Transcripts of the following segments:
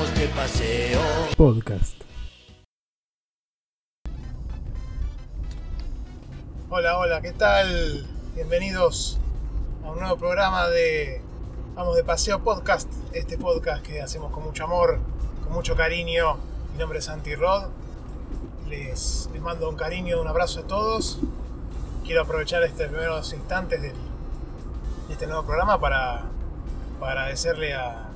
vamos de paseo. Podcast. Hola, hola, ¿qué tal? Bienvenidos a un nuevo programa de Vamos de Paseo Podcast. Este podcast que hacemos con mucho amor, con mucho cariño. Mi nombre es Santi Rod. Les, les mando un cariño, un abrazo a todos. Quiero aprovechar estos primeros instantes del- de este nuevo programa para, para agradecerle a,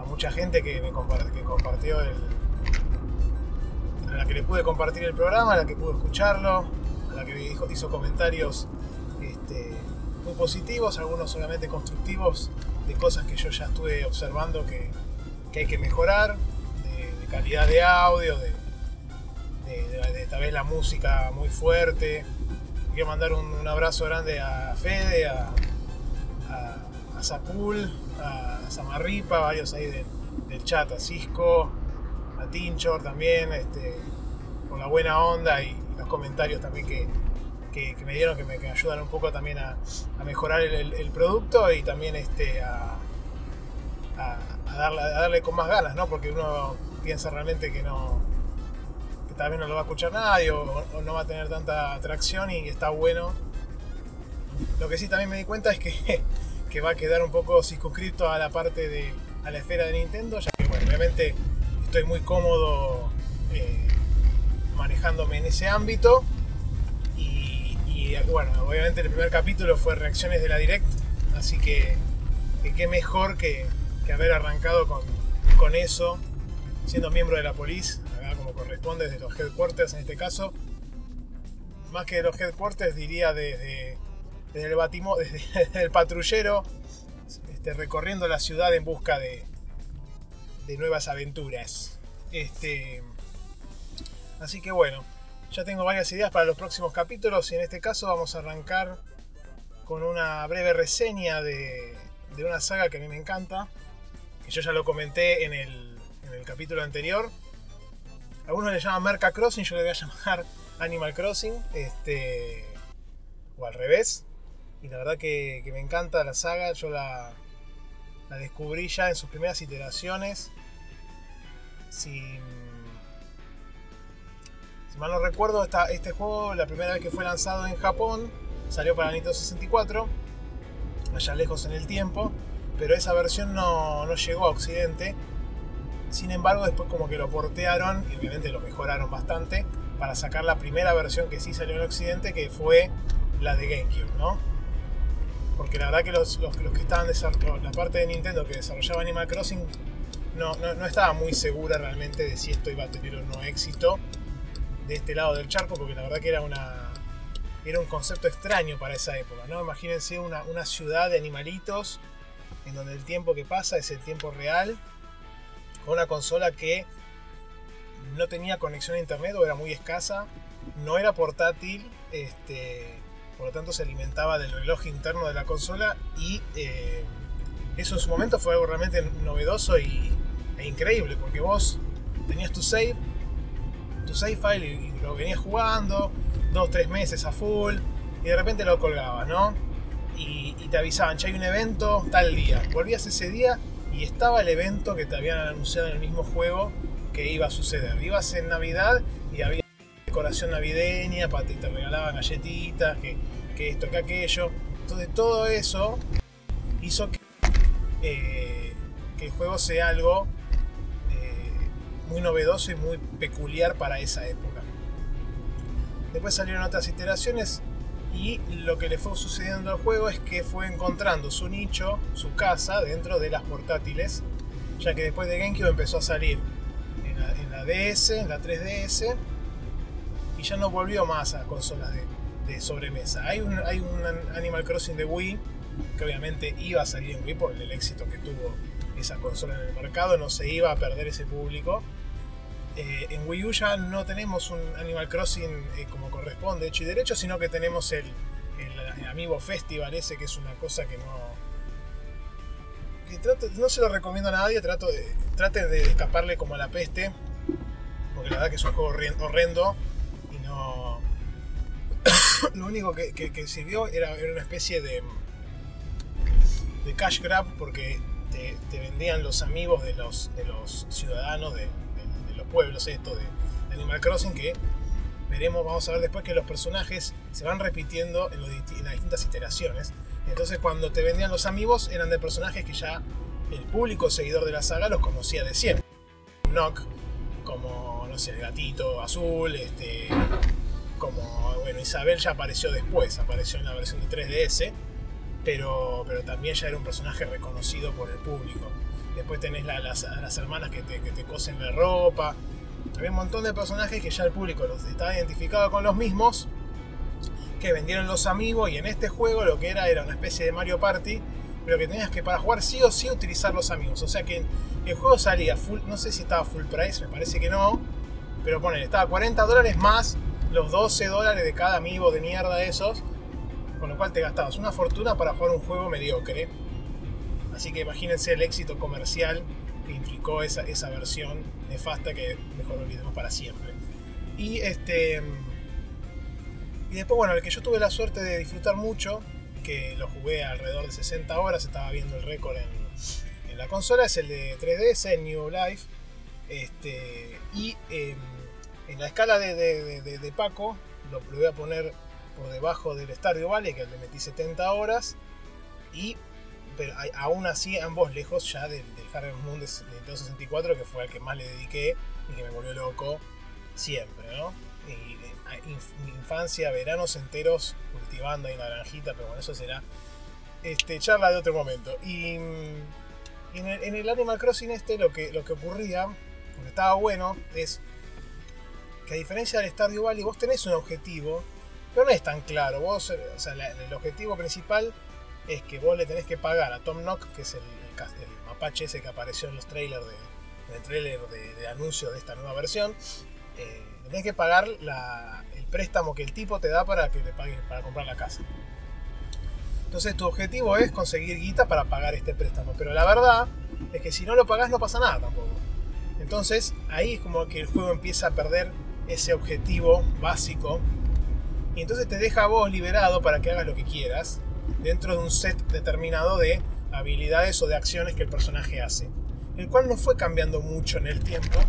a mucha gente que me compar- que compartió el, a la que le pude compartir el programa, a la que pude escucharlo, a la que dijo- hizo comentarios este, muy positivos, algunos obviamente constructivos, de cosas que yo ya estuve observando que, que hay que mejorar, de, calidad de audio, de, de- de- tal vez la música muy fuerte. Quiero mandar un, abrazo grande a Fede, a, a, a Samarripa, varios ahí del, chat, a Cisco, a Tinchor también, este, por la buena onda y, los comentarios también que, que- me dieron que me, que ayudan un poco también a, mejorar el, producto y también este, a, darle, a darle con más ganas, ¿no? Porque uno piensa realmente que no que tal vez no lo va a escuchar nadie o no va a tener tanta atracción y está bueno. Lo que sí también me di cuenta es que, que va a quedar un poco circunscrito a la parte de a la esfera de Nintendo, ya que bueno, obviamente estoy muy cómodo eh, manejándome en ese ámbito. Y, bueno, obviamente el primer capítulo fue reacciones de la Direct, así que, qué mejor que, que haber arrancado con, con eso, siendo miembro de la police, acá como corresponde desde los headquarters en este caso. Más que de los headquarters diría desde, desde el batimo, desde el patrullero, este, recorriendo la ciudad en busca de, de nuevas aventuras. Este, así que bueno, ya tengo varias ideas para los próximos capítulos y en este caso vamos a arrancar con una breve reseña de, de una saga que a mí me encanta, que yo ya lo comenté en el, en el capítulo anterior. Algunos le llaman Merca Crossing, yo le voy a llamar Animal Crossing, este, o al revés. Y la verdad que, me encanta la saga, yo la, descubrí ya en sus primeras iteraciones. Si mal no recuerdo, esta- este juego, la primera vez que fue lanzado en Japón, salió para Nintendo 64, allá lejos en el tiempo, pero esa versión no, no llegó a Occidente. Sin embargo, después como que lo portearon y obviamente lo mejoraron bastante para sacar la primera versión que sí salió en Occidente, que fue la de GameCube, ¿no? Porque la verdad que los, los- que estaban desarrollando, la parte de Nintendo que desarrollaba Animal Crossing no, no, no estaba muy segura realmente de si esto iba a tener o no éxito de este lado del charco, porque la verdad que era una era un concepto extraño para esa época, ¿no? Imagínense una, una ciudad de animalitos en donde el tiempo que pasa es el tiempo real, con una consola que no tenía conexión a internet o era muy escasa, no era portátil, este, por lo tanto se alimentaba del reloj interno de la consola y eh, eso en su momento fue algo realmente novedoso y, e increíble, porque vos tenías tu save, tu save file y, lo venías jugando, dos, tres meses a full, y de repente lo colgabas, ¿no? Y, y te avisaban, ya hay un evento tal día. Volvías ese día y estaba el evento que te habían anunciado en el mismo juego que iba a suceder. Ibas en Navidad y había decoración navideña, para te, te regalaban galletitas, que, que esto, que aquello. Entonces todo eso hizo que, eh, que el juego sea algo eh, muy novedoso y muy peculiar para esa época. Después salieron otras iteraciones y lo que le fue sucediendo al juego es que fue encontrando su nicho, su casa dentro de las portátiles, ya que después de GameCube empezó a salir en la, en la DS, en la 3DS, y ya no volvió más a consolas de, de sobremesa. Hay un, hay un Animal Crossing de Wii, que obviamente iba a salir en Wii por el éxito que tuvo esa consola en el mercado, no se iba a perder ese público. Eh, en Wii U ya no tenemos un Animal Crossing eh, como corresponde, hecho y derecho, sino que tenemos el, el, el Festival ese, que es una cosa que no... Que trato- no se lo recomiendo a nadie, trato de, traten de escaparle como a la peste, porque la verdad que es un juego horren- horrendo. Lo único que, sirvió era, era una especie de, de cash grab, porque te, vendían los amigos de los, de los ciudadanos de, los pueblos estos de, Animal Crossing que veremos, vamos a ver después que los personajes se van repitiendo en, las distintas iteraciones. Entonces cuando te vendían los amigos eran de personajes que ya el público seguidor de la saga los conocía de siempre. Nock, como, no sé, el gatito azul, este, como, bueno, Isabel ya apareció después, apareció en la versión de 3DS, pero, pero también ya era un personaje reconocido por el público. Después tenés las, las, hermanas que te, que te cosen la ropa. Había un montón de personajes que ya el público los estaba identificado con los mismos, que vendieron los amigos y en este juego lo que era era una especie de Mario Party pero que tenías que para jugar sí o sí utilizar los amigos. O sea que el juego salía full, no sé si estaba full price, me parece que no, pero ponen, estaba 40 dólares más los 12 dólares de cada amigo de mierda esos, con lo cual te gastabas una fortuna para jugar un juego mediocre. Así que imagínense el éxito comercial que implicó esa, esa versión nefasta que mejor olvidemos para siempre. Y este. Y después, bueno, el que yo tuve la suerte de disfrutar mucho que lo jugué alrededor de 60 horas, estaba viendo el récord en, la consola, es el de 3DS, el New Life. Este, y em, en la escala de, Paco, lo, voy a poner por debajo del Stardew Valley, que le metí 70 horas. Y pero aún así ambos lejos ya del, del Harvest Moon de, 64 que fue el que más le dediqué y que me volvió loco siempre, ¿no? Y, mi infancia, veranos enteros cultivando ahí naranjita, pero bueno, eso será este, charla de otro momento. Y, en, el, Animal Crossing este lo que, lo que ocurría, lo estaba bueno, es a diferencia del Stardew Valley, vos tenés un objetivo, pero no es tan claro. Vos, sea, el objetivo principal es que vos le tenés que pagar a Tom Nook, que es el, mapache ese que apareció en los trailers de, el trailer de, anuncio de esta nueva versión. Eh, tenés que pagar el préstamo que el tipo te da para que le pagues para comprar la casa. Entonces tu objetivo es conseguir guita para pagar este préstamo. Pero la verdad es que si no lo pagás no pasa nada tampoco. Entonces ahí es como que el juego empieza a perder ese objetivo básico. Y entonces te deja a vos liberado para que hagas lo que quieras dentro de un set determinado de habilidades o de acciones que el personaje hace. El cual no fue cambiando mucho en el tiempo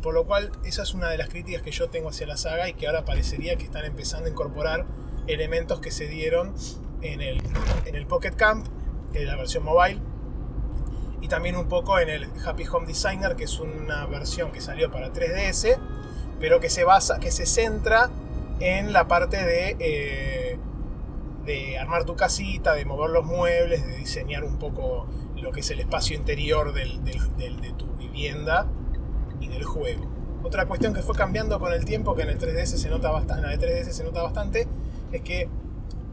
por lo cual esa es una de las críticas que yo tengo hacia la saga y que ahora parecería que están empezando a incorporar elementos que se dieron en el, en el Pocket Camp, que es la versión mobile, y también un poco en el Happy Home Designer, que es una versión que salió para 3DS, pero que se basa, que se centra en la parte de, eh, de armar tu casita, de mover los muebles, de diseñar un poco lo que es el espacio interior del, de tu vivienda y del juego. Otra cuestión que fue cambiando con el tiempo, que en el 3DS se nota bastante, en la de 3DS se nota bastante, es que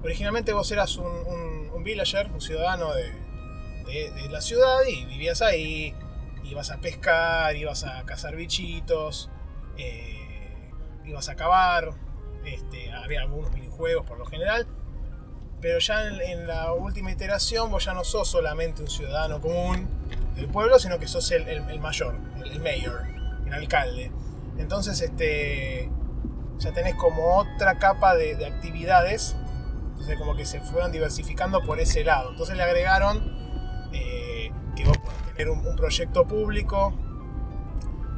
originalmente vos eras un, un, villager, un ciudadano de, de, la ciudad y vivías ahí, ibas a pescar, ibas a cazar bichitos, eh, ibas a cavar, este, había algunos minijuegos por lo general, pero ya en, la última iteración vos ya no sos solamente un ciudadano común del pueblo, sino que sos el, el, mayor, el mayor el alcalde. Entonces, este, ya tenés como otra capa de, actividades, entonces como que se fueron diversificando por ese lado. Entonces le agregaron eh, que vos podés tener un, proyecto público,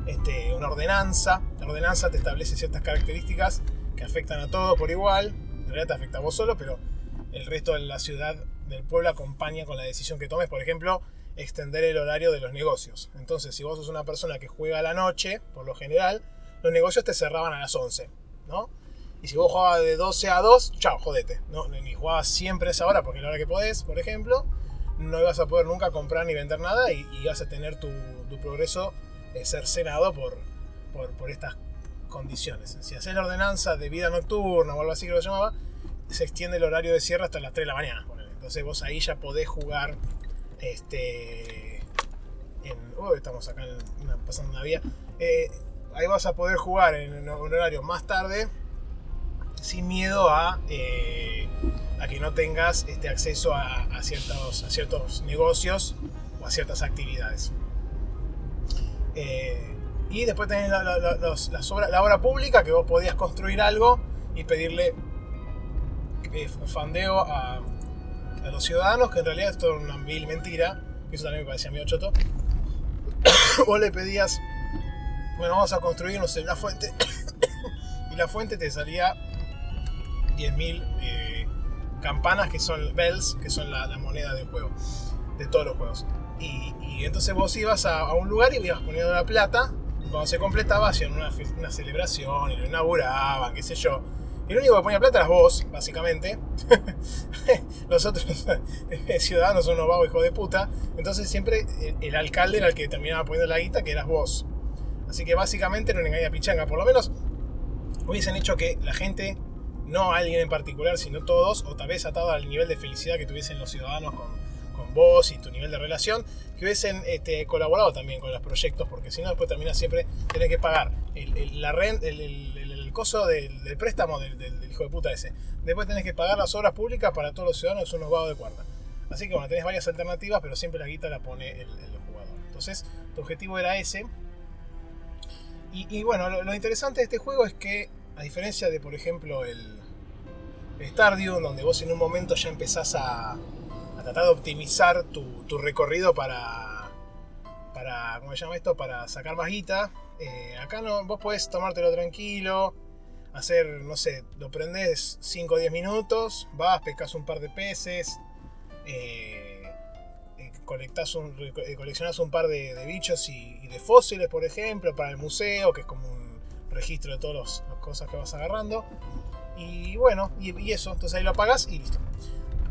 este, una ordenanza. La ordenanza te establece ciertas características que afectan a todo por igual. En realidad te afecta a vos solo, pero el resto de la ciudad, del pueblo, acompaña con la decisión que tomes. Por ejemplo, extender el horario de los negocios. Entonces, si vos sos una persona que juega a la noche, por lo general, los negocios te cerraban a las 11, ¿no? Y si vos jugabas de 12 a 2, chao, jodete. ¿no? Ni jugabas siempre esa hora, porque la hora que podés, por ejemplo, no ibas a poder nunca comprar ni vender nada y, ibas a tener tu, progreso cercenado por, por, estas condiciones. Si haces la ordenanza de vida nocturna o algo así que lo llamaba, se extiende el horario de cierre hasta las 3 de la mañana. Entonces vos ahí ya podés jugar este. estamos acá pasando una vía. Eh, ahí vas a poder jugar en un horario más tarde sin miedo a, eh, que no tengas este acceso a, ciertos, a ciertos negocios o a ciertas actividades. Eh, y después tenés la, obra pública que vos podías construir algo y pedirle fandeo a, los ciudadanos, que en realidad esto es una vil mentira, eso también me parecía medio choto. Vos le pedías, bueno, vamos a construir, no una fuente. y la fuente te salía 10.000 eh, campanas que son bells, que son la, moneda del juego, de todos los juegos. Y, entonces vos ibas a, un lugar y ibas poniendo la plata. Y cuando se completaba hacían una, una celebración y lo inauguraban, qué sé yo. Y el único que ponía plata eras vos, básicamente. Los otros ciudadanos son unos vagos hijos de puta. Entonces siempre el, alcalde era el que terminaba poniendo la guita, que eras vos. Así que básicamente no le engaña pichanga. Por lo menos hubiesen hecho que la gente, no alguien en particular, sino todos, o tal vez atado al nivel de felicidad que tuviesen los ciudadanos con vos y tu nivel de relación, que hubiesen este, colaborado también con los proyectos, porque si no después termina siempre tener que pagar la renta, el, el coso del, préstamo del, hijo de puta ese. Después tenés que pagar las obras públicas para todos los ciudadanos, unos vagos de cuarta. Así que bueno, tenés varias alternativas, pero siempre la guita la pone el, jugador. Entonces, tu objetivo era ese. Y, bueno, lo, interesante de este juego es que, a diferencia de, por ejemplo, el, el Stardew, donde vos en un momento ya empezás a, tratar de optimizar tu, recorrido para, para, ¿cómo se llama esto? Para sacar más guita eh, acá no, vos podés tomártelo tranquilo, hacer, no sé, lo prendés 5 o 10 minutos, vas, pescas un par de peces, eh, eh, un, coleccionás un par de, bichos y, de fósiles, por ejemplo, para el museo, que es como un registro de todas las cosas que vas agarrando. Y bueno, y, eso, entonces ahí lo apagas y listo.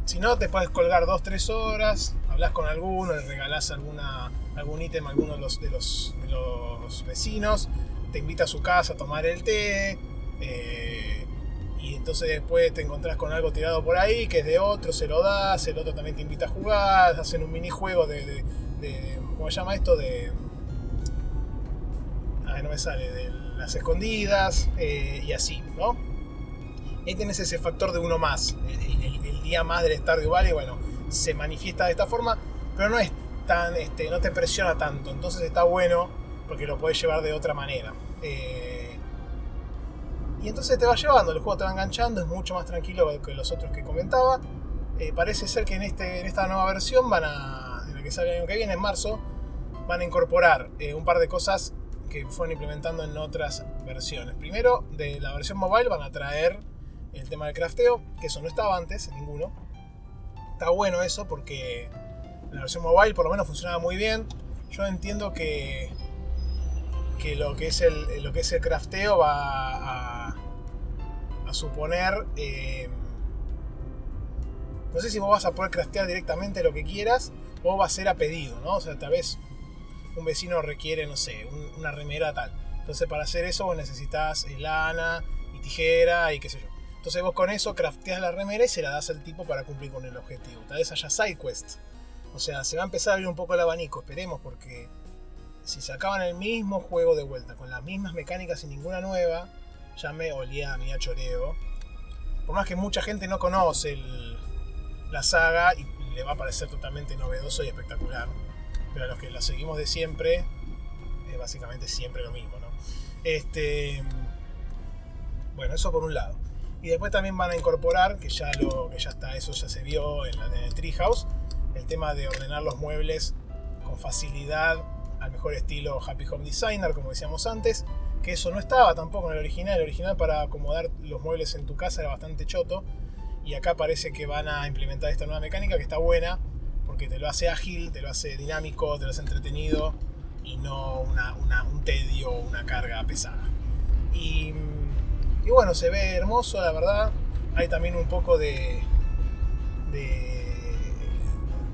Si no, te puedes colgar 2-3 horas, hablas con alguno, le regalás alguna algún ítem a alguno de los, de los, vecinos, te invita a su casa a tomar el té, eh, y entonces después te encontrás con algo tirado por ahí que es de otro, se lo das, el otro también te invita a jugar, hacen un minijuego de, de, ¿cómo se llama esto? De... Ay, no me sale, de las escondidas eh, y así, ¿no? Ahí tenés ese factor de uno más, el, día más del Stardew Valley, bueno, se manifiesta de esta forma, pero no es este, no te presiona tanto. Entonces está bueno porque lo puedes llevar de otra manera. Eh, y entonces te va llevando, el juego te va enganchando, es mucho más tranquilo que los otros que comentaba. Eh, parece ser que en, este, en esta nueva versión van a, en la que sale el año que viene, en marzo, van a incorporar eh, un par de cosas que fueron implementando en otras versiones. Primero, de la versión mobile van a traer el tema del crafteo, que eso no estaba antes, ninguno. Está bueno eso porque la versión mobile por lo menos funcionaba muy bien. Yo entiendo que, que, lo, que es el, lo que es el crafteo va a, suponer... Eh, no sé si vos vas a poder craftear directamente lo que quieras o va a ser a pedido, ¿no? O sea, tal vez un vecino requiere, no sé, una remera tal. Entonces para hacer eso vos necesitas lana y tijera y qué sé yo. Entonces vos con eso crafteas la remera y se la das al tipo para cumplir con el objetivo. Tal vez haya side quests o sea, se va a empezar a abrir un poco el abanico, esperemos, porque si sacaban el mismo juego de vuelta, con las mismas mecánicas y ninguna nueva, ya me olía a mi choreo. Por más que mucha gente no conoce la saga y le va a parecer totalmente novedoso y espectacular, pero a los que la seguimos de siempre, es básicamente siempre lo mismo, ¿no? Este, bueno, eso por un lado. Y después también van a incorporar, que ya, lo, que ya está, eso ya se vio en, la, en el Treehouse, el tema de ordenar los muebles con facilidad al mejor estilo Happy Home Designer, como decíamos antes, que eso no estaba tampoco en el original. El original para acomodar los muebles en tu casa era bastante choto. Y acá parece que van a implementar esta nueva mecánica que está buena, porque te lo hace ágil, te lo hace dinámico, te lo hace entretenido y no un tedio o una carga pesada. Y, y, bueno, se ve hermoso, la verdad. Hay también un poco de, de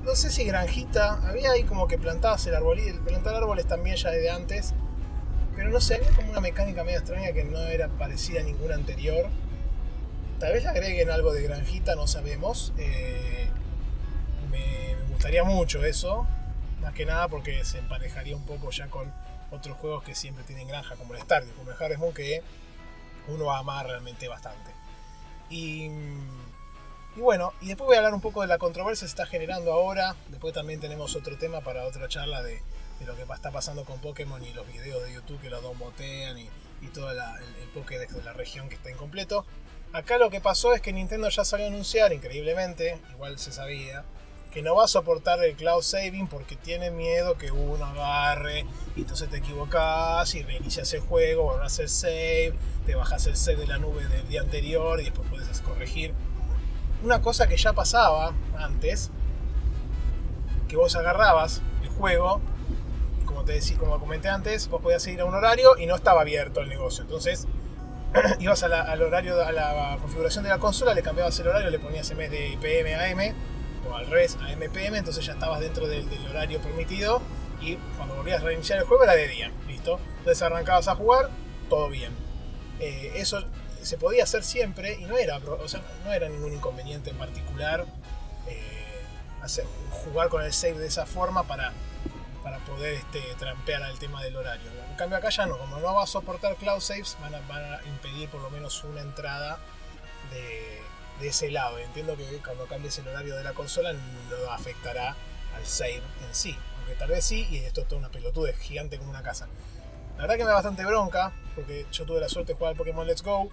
no sé si granjita, había ahí como que plantabas el árbol, y plantar árboles también ya desde antes, pero no sé, había como una mecánica medio extraña que no era parecida a ninguna anterior. Tal vez agreguen algo de granjita, no sabemos. Eh, me, gustaría mucho eso, más que nada porque se emparejaría un poco ya con otros juegos que siempre tienen granja, como el Stardew, como el Harvest Moon, que uno ama realmente bastante. Y bueno, y después voy a hablar un poco de la controversia que se está generando ahora. Después también tenemos otro tema para otra charla de, lo que está pasando con Pokémon y los videos de YouTube que lo domotean y, y todo el, el Pokédex de la región que está incompleto. Acá lo que pasó es que Nintendo ya salió a anunciar, increíblemente, igual se sabía, que no va a soportar el cloud saving porque tiene miedo que uno agarre y entonces te equivocas y reinicias el juego, borras el save, te bajas el save de la nube del día anterior y después puedes corregir. Una cosa que ya pasaba antes, que vos agarrabas el juego, como te decía, como comenté antes, vos podías ir a un horario y no estaba abierto el negocio. Entonces ibas al horario, a la configuración de la consola, le cambiabas el horario, le ponías en vez de PM a AM al revés a MPM, entonces ya estabas dentro del, horario permitido y cuando volvías a reiniciar el juego era de día, ¿listo? Entonces arrancabas a jugar, todo bien. Eh, eso se podía hacer siempre y no era, o sea, no era ningún inconveniente en particular eh, jugar con el save de esa forma para, para poder este, trampear al tema del horario. En cambio acá ya no, como no va a soportar cloud saves, van a impedir por lo menos una entrada de, de ese lado. Entiendo que cuando cambies el horario de la consola no afectará al save en sí. Aunque tal vez sí, y esto es toda una pelotuda, gigante como una casa. La verdad que me da bastante bronca, porque yo tuve la suerte de jugar al Pokémon Let's Go.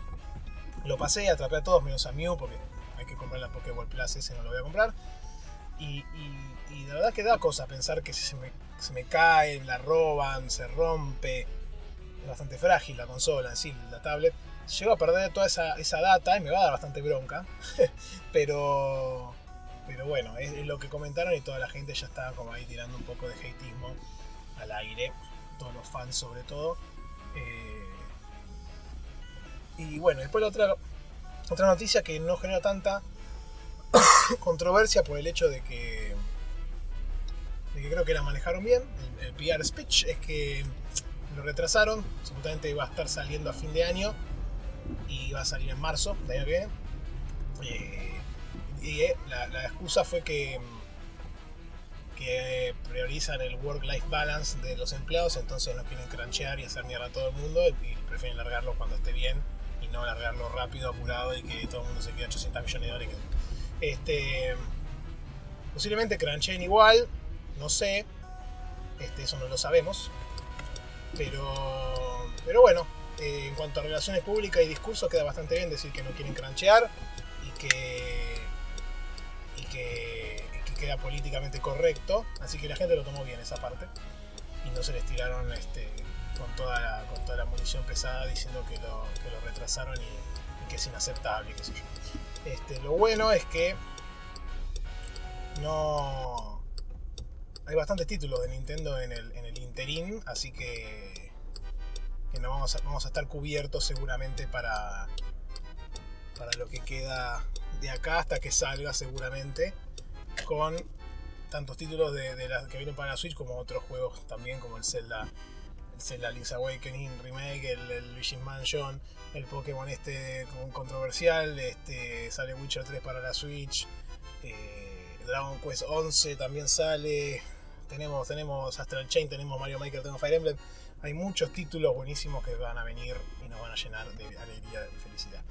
Lo pasé, atrapé a todos menos a Mew, porque hay que comprar la Pokéball Plus, ese no lo voy a comprar. Y, y, la verdad que da cosa pensar que si se me, se me cae, la roban, se rompe. Es bastante frágil la consola en sí, la tablet llego a perder toda esa, data y me va a dar bastante bronca. pero, pero bueno, es, lo que comentaron y toda la gente ya estaba como ahí tirando un poco de hateismo al aire, todos los fans sobre todo. Eh, y bueno, después la otra, otra noticia que no genera tanta controversia por el hecho de que, de que creo que la manejaron bien, el, el PR speech, es que lo retrasaron, supuestamente iba a estar saliendo a fin de año y va a salir en marzo de año. Eh, y eh, la, excusa fue que, que priorizan el work-life balance de los empleados, entonces no quieren cranchear y hacer mierda a todo el mundo y prefieren largarlo cuando esté bien y no largarlo rápido, apurado y que todo el mundo se quede 800 millones de dólares. Este, posiblemente crancheen igual, no sé, este, eso no lo sabemos, pero, pero bueno, eh, en cuanto a relaciones públicas y discursos, queda bastante bien decir que no quieren cranchear y que, queda políticamente correcto. Así que la gente lo tomó bien esa parte y no se les tiraron este, con, toda la, con toda la munición pesada diciendo que lo, que lo retrasaron y, que es inaceptable, qué sé yo. Este, lo bueno es que no hay bastantes títulos de Nintendo en el, en el interín, así que que no vamos a, vamos a estar cubiertos seguramente para, para lo que queda de acá hasta que salga seguramente con tantos títulos de, que vienen para la Switch como otros juegos también como el Zelda el Zelda Link's Awakening Remake, el, Luigi's Mansion, el Pokémon este controversial, este sale Witcher 3 para la Switch, eh, Dragon Quest 11 también sale, tenemos, tenemos Astral Chain, tenemos Mario Maker, tenemos Fire Emblem, hay muchos títulos buenísimos que van a venir y nos van a llenar de alegría y felicidad.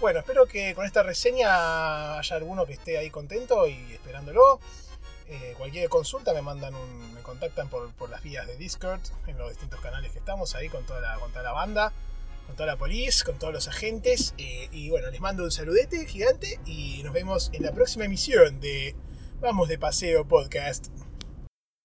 Bueno, espero que con esta reseña haya alguno que esté ahí contento y esperándolo. Eh, cualquier consulta me mandan un, me contactan por, las vías de Discord, en los distintos canales que estamos ahí con toda la, banda, con toda la policía, con todos los agentes. Eh, y bueno, les mando un saludete gigante y nos vemos en la próxima emisión de Vamos de Paseo Podcast.